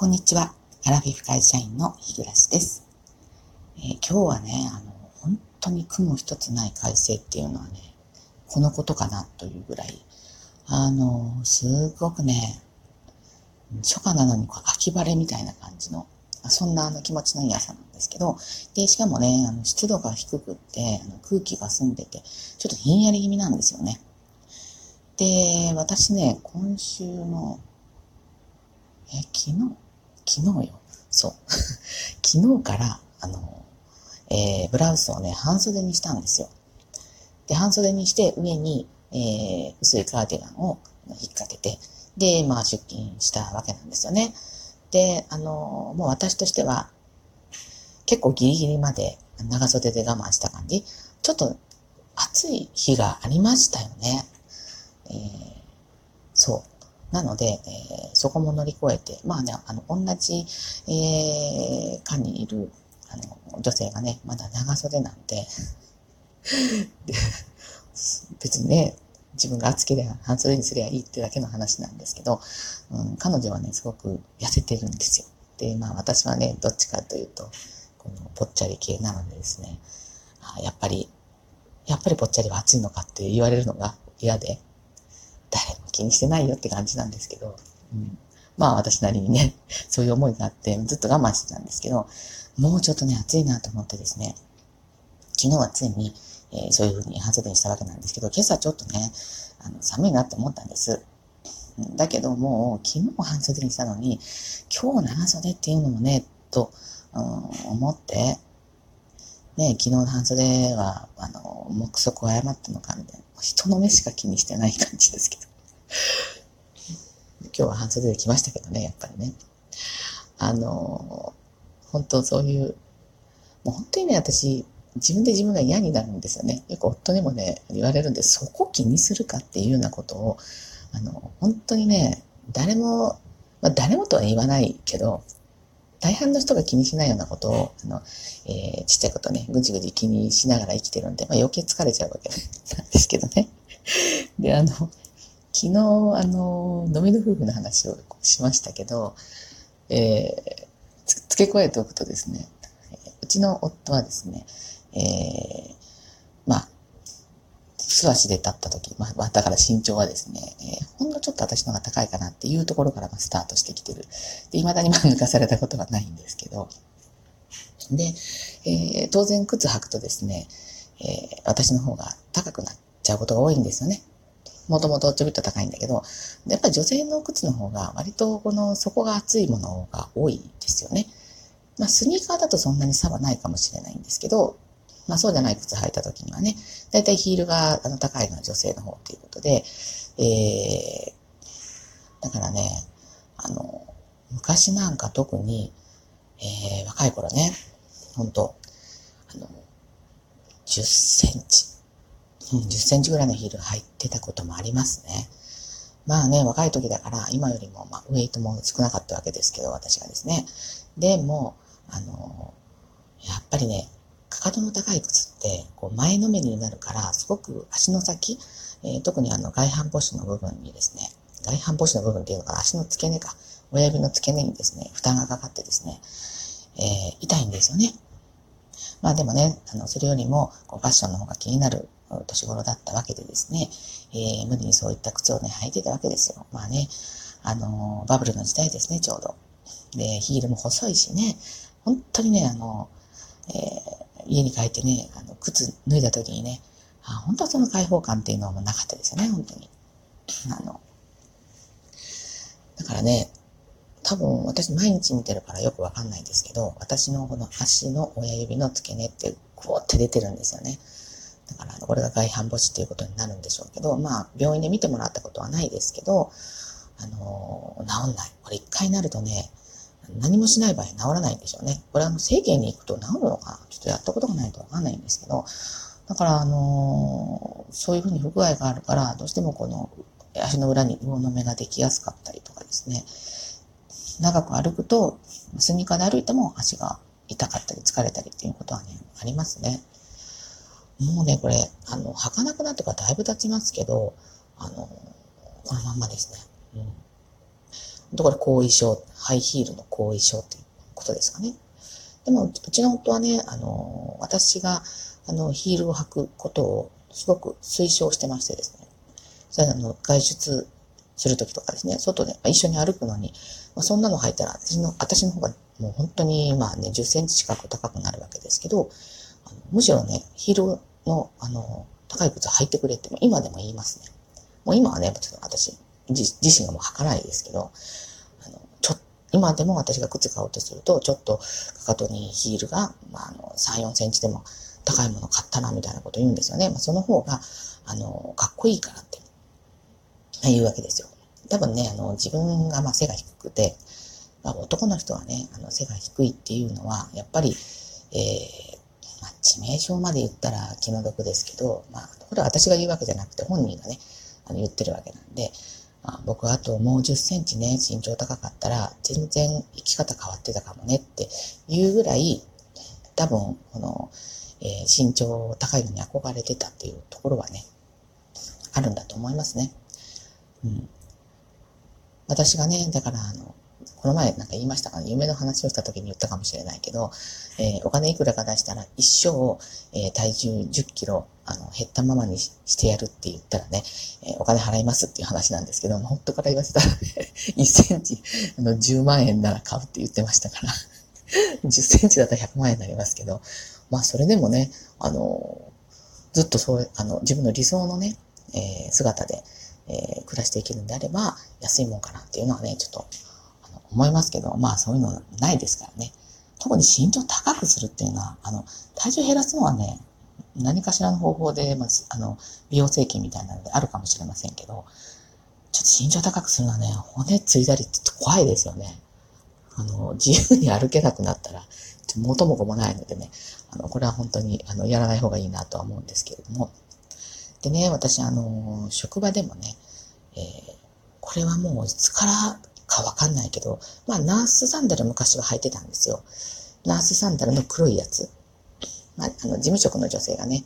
こんにちは。アラフィフ会社員の日暮です。えー、今日はね、あの、本当に雲一つない快晴っていうのはね、このことかなというぐらい、あの、すごくね、初夏なのに秋晴れみたいな感じの、そんなあの気持ちのいい朝なんですけど、で、しかもね、あの湿度が低くって、あの空気が澄んでて、ちょっとひんやり気味なんですよね。で、私ね、今週の、え、昨日？昨日よ。そう。昨日から、あの、えー、ブラウスをね、半袖にしたんですよ。で、半袖にして上に、えー、薄いカーディガンを引っ掛けて、で、まあ出勤したわけなんですよね。で、あの、もう私としては、結構ギリギリまで長袖で我慢した感じ。ちょっと暑い日がありましたよね。えー、そう。なので、えー、そこも乗り越えて、まあね、あの、同じ、えー、課にいる、あの、女性がね、まだ長袖なんでで 別にね、自分が厚ければ半袖にすりゃいいってだけの話なんですけど、うん、彼女はね、すごく痩せてるんですよ。で、まあ私はね、どっちかというと、このぽっちゃり系なのでですね、あやっぱり、やっぱりぽっちゃりは暑いのかって言われるのが嫌で、誰も気にしてないよって感じなんですけど、うん、まあ私なりにね、そういう思いがあってずっと我慢してたんですけど、もうちょっとね、暑いなと思ってですね、昨日はついに、えー、そういうふうに半袖にしたわけなんですけど、今朝ちょっとね、あの寒いなって思ったんです。だけどもう昨日半袖にしたのに、今日長袖っていうのもね、と、うん、思って、ね、昨日の半袖は、あの、目測を誤ったのかみたいな。人の目しか気にしてない感じですけど。今日は半袖で来ましたけどね、やっぱりね。あの、本当そういう、もう本当にね、私、自分で自分が嫌になるんですよね。よく夫にもね、言われるんで、そこ気にするかっていうようなことを、あの、本当にね、誰も、まあ誰もとは言わないけど、大半の人が気にしないようなことを、あの、えー、ちっちゃいことね、ぐじぐじ気にしながら生きてるんで、まあ余計疲れちゃうわけ なんですけどね。で、あの、昨日、あの、飲みの夫婦の話をしましたけど、えー、付け加えておくとですね、うちの夫はですね、えー、素足で立った時、まあ、だから身長はですね、えー、ほんのちょっと私の方が高いかなっていうところからまスタートしてきてる。で、未だにまあ抜かされたことはないんですけど、で、えー、当然靴履くとですね、えー、私の方が高くなっちゃうことが多いんですよね。もともとちょびっと高いんだけど、やっぱり女性の靴の方が割とこの底が厚いものが多いですよね。まあスニーカーだとそんなに差はないかもしれないんですけど、まあそうじゃない靴履いた時にはね、だいたいヒールがあの高いのは女性の方ということで、えー、だからね、あの、昔なんか特に、えー、若い頃ね、本当あの、10センチ、うん、10センチぐらいのヒール履いてたこともありますね。まあね、若い時だから、今よりも、まあ、ウェイトも少なかったわけですけど、私がですね。でも、あの、やっぱりね、かかとの高い靴って、こう前のめりになるから、すごく足の先、えー、特にあの外反母趾の部分にですね、外反母趾の部分っていうのが足の付け根か、親指の付け根にですね、負担がかかってですね、えー、痛いんですよね。まあでもね、あの、それよりも、こうファッションの方が気になる年頃だったわけでですね、えー、無理にそういった靴をね、履いてたわけですよ。まあね、あのバブルの時代ですね、ちょうど。で、ヒールも細いしね、本当にね、あの、え、家に帰ってね、あの、靴脱いだ時にね、あ、本当はその開放感っていうのもなかったですよね、本当に。あの、だからね、多分私毎日見てるからよくわかんないんですけど、私のこの足の親指の付け根ってこうって出てるんですよね。だから、これが外反母趾っていうことになるんでしょうけど、まあ、病院で見てもらったことはないですけど、あの治んない。これ一回なるとね、何もしない場合治らないんでしょうね。これあの、整形に行くと治るのかちょっとやったことがないとわかんないんですけど、だからあのー、そういうふうに不具合があるから、どうしてもこの足の裏に魚の目ができやすかったりとかですね、長く歩くと、スニーカーで歩いても足が痛かったり疲れたりっていうことはね、ありますね。もうね、これ、あの、履かなくなってからだいぶ経ちますけど、あの、このまんまですね。うん。とこれ後遺症、ハイヒールの後遺症っていうことですかね。でも、うちの夫はね、あの、私が、あの、ヒールを履くことをすごく推奨してましてですね。それあの、外出するときとかですね、外で一緒に歩くのに、まあ、そんなの履いたら私の、私の方がもう本当にまあね、10センチ近く高くなるわけですけど、あのむしろね、ヒールの、あの、高い靴履いてくれって今でも言いますね。もう今はね、ちょっと私自身がもう履かないですけど、あの、ちょ、今でも私が靴買おうとすると、ちょっとかかとにヒールが、まあ、あの、3、4センチでも高いもの買ったな、みたいなこと言うんですよね。まあ、その方が、あの、かっこいいからって言うわけですよ。多分ね、あの、自分がまあ背が低くて、まあ、男の人はね、あの、背が低いっていうのは、やっぱり、えー、まあ、致命傷まで言ったら気の毒ですけど、まあ、これは私が言うわけじゃなくて本人がね、あの言ってるわけなんで、まあ、僕あともう10センチね、身長高かったら、全然生き方変わってたかもねっていうぐらい、多分、この、えー、身長高いのに憧れてたっていうところはね、あるんだと思いますね。うん。私がね、だからあの、この前なんか言いましたか？ね、夢の話をした時に言ったかもしれないけど、えー、お金いくらか出したら一生、えー、体重10キロ、あの、減ったままにしてやるって言ったらね、えー、お金払いますっていう話なんですけど、本当から言わせたら、1センチ、あの、10万円なら買うって言ってましたから、10センチだったら100万円になりますけど、まあ、それでもね、あの、ずっとそう、あの、自分の理想のね、え姿で、え暮らしていけるんであれば、安いもんかなっていうのはね、ちょっと、思いますけど、まあ、そういうのないですからね。特に身長高くするっていうのは、あの、体重減らすのはね、何かしらの方法で、まず、あの、美容整形みたいなのであるかもしれませんけど、ちょっと身長高くするのはね、骨ついたりって怖いですよね。あの、自由に歩けなくなったら、元も子もないのでね、あの、これは本当に、あの、やらない方がいいなとは思うんですけれども。でね、私、あの、職場でもね、えー、これはもういつからかわかんないけど、まあ、ナースサンダル昔は履いてたんですよ。ナースサンダルの黒いやつ。まあ、あの、事務職の女性がね、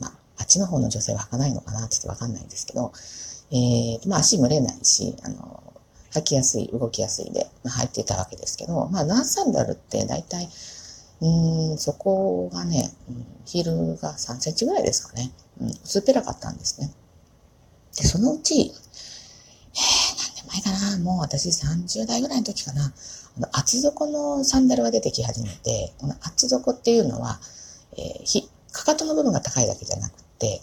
まあ、あっちの方の女性は履かないのかなちょっとわかんないんですけど、えー、まあ、足蒸れないし、あの、履きやすい、動きやすいで、まあ、履いてたわけですけど、まあ、ナースサンダルって大体、うん、そこがね、ヒールが3センチぐらいですかね。うん、薄っぺらかったんですね。で、そのうち、前かな、もう私30代ぐらいの時かな、あの厚底のサンダルが出てき始めて、この厚底っていうのは、えー、ひ、かかとの部分が高いだけじゃなくて、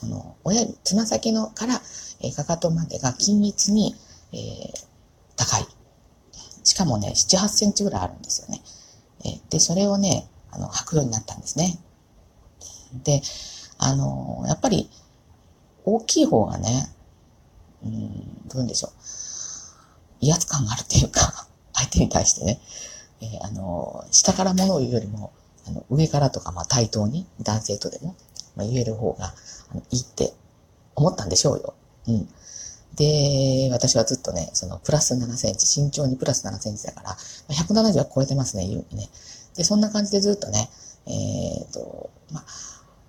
この親指、つま先のから、えー、かかとまでが均一に、えー、高い。しかもね、7、8センチぐらいあるんですよね。えー、で、それをね、あの、履くようになったんですね。で、あのやっぱり、大きい方がね、うん、どううんでしょう。威圧感があるっていうか、相手に対してね、えー、あの、下から物を言うよりも、あの上からとか、まあ、対等に、男性とでも、まあ、言える方があのいいって思ったんでしょうよ。うん。で、私はずっとね、そのプラス7センチ、身長にプラス7センチだから、170は超えてますね、優にね。で、そんな感じでずっとね、えっ、ー、と、まあ、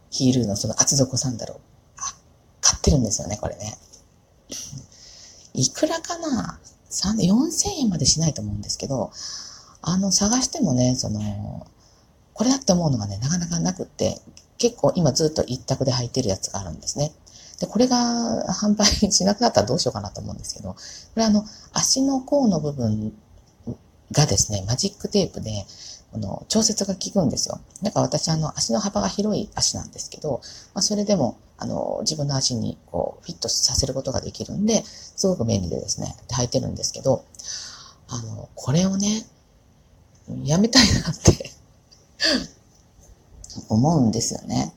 ヒールのその厚底サンダルを、買ってるんですよね、これね。いくらかな4000円までしないと思うんですけど、あの、探してもね、その、これだって思うのがね、なかなかなくって、結構今ずっと一択で履いてるやつがあるんですね。で、これが販売しなくなったらどうしようかなと思うんですけど、これあの、足の甲の部分がですね、マジックテープで、この調節が効くんですよ。だから私あの足の幅が広い足なんですけど、まあ、それでもあの自分の足にこうフィットさせることができるんで、すごく便利でですね、履いてるんですけど、あの、これをね、やめたいなって 思うんですよね。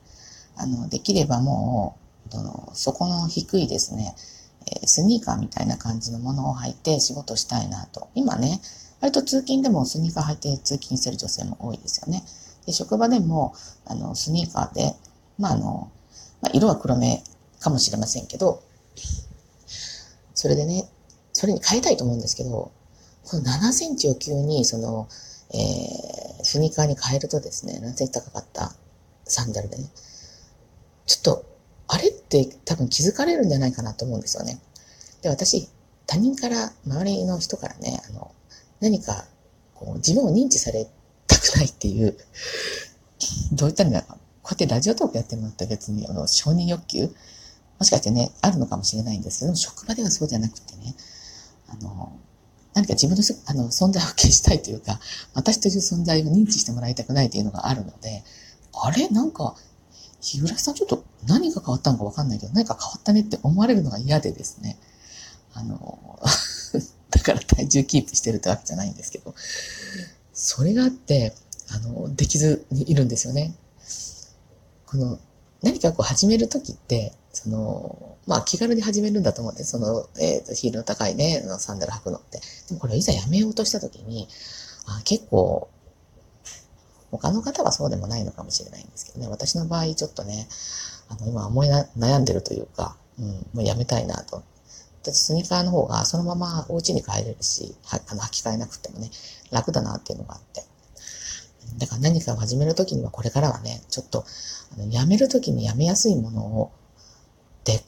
あの、できればもう、その、底の低いですね、スニーカーみたいな感じのものを履いて仕事したいなと。今ね、割と通勤でもスニーカー履いて通勤してる女性も多いですよね。で、職場でも、あの、スニーカーで、まあ、あの、まあ、色は黒目かもしれませんけど、それでね、それに変えたいと思うんですけど、この7センチを急に、その、えー、スニーカーに変えるとですね、7センチ高かったサンダルでね、ちょっと、あれって多分気づかれるんじゃないかなと思うんですよね。で、私、他人から、周りの人からね、あの、何か、こう、自分を認知されたくないっていう、どういったらいいんだろう。こうやってラジオトークやってるのって別に、あの、承認欲求？もしかしてね、あるのかもしれないんですけど、職場ではそうじゃなくてね、あの、何か自分のあの存在を消したいというか、私という存在を認知してもらいたくないというのがあるので、あれ？なんか、日暮さんちょっと何が変わったのかわかんないけど、何か変わったねって思われるのが嫌でですね。あの、だから体重キープしてるってわけじゃないんですけど、それがあって、あの、できずにいるんですよね。この、何かこう始めるときって、その、まあ気軽に始めるんだと思うんで、その、えっ、ー、と、ヒールの高いね、サンダル履くのって。でもこれいざやめようとしたときに、あ結構、他の方はそうでもないのかもしれないんですけどね、私の場合ちょっとね、あの、今思い悩んでるというか、うん、もうやめたいなと。だってスニーカーの方がそのままお家に帰れるし、はあの履き替えなくてもね、楽だなっていうのがあって。何かを始めるときにはこれからはね、ちょっと、あのやめるときにやめやすいものを、って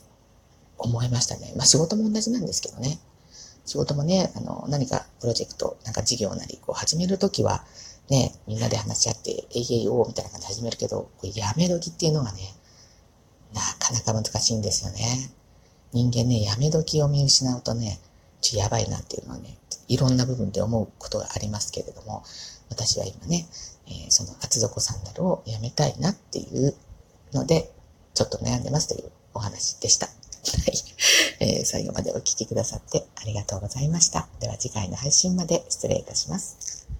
思いましたね。まあ仕事も同じなんですけどね。仕事もね、あの、何かプロジェクト、なんか事業なり、こう始めるときは、ね、みんなで話し合って、えいえいおみたいな感じで始めるけど、これやめ時っていうのがね、なかなか難しいんですよね。人間ね、やめ時を見失うとね、ちょやばいなっていうのはね、いろんな部分で思うことがありますけれども、私は今ね、えー、その厚底サンダルをやめたいなっていうので、ちょっと悩んでますというお話でした。はい。えー、最後までお聴きくださってありがとうございました。では次回の配信まで失礼いたします。